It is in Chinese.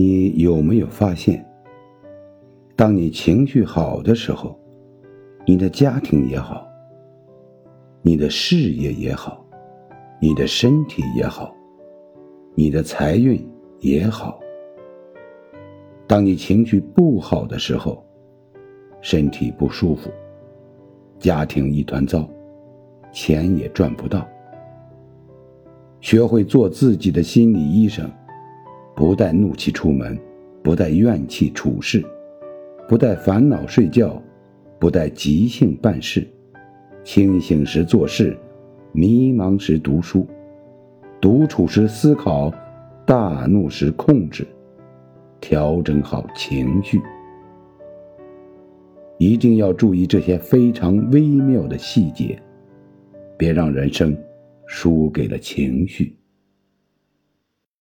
你有没有发现，当你情绪好的时候，你的家庭也好，你的事业也好，你的身体也好，你的财运也好。当你情绪不好的时候，身体不舒服，家庭一团糟，钱也赚不到。学会做自己的心理医生，不带怒气出门，不带怨气处事，不带烦恼睡觉，不带急性办事。清醒时做事，迷茫时读书，独处时思考，大怒时控制，调整好情绪。一定要注意这些非常微妙的细节，别让人生。输给了情绪。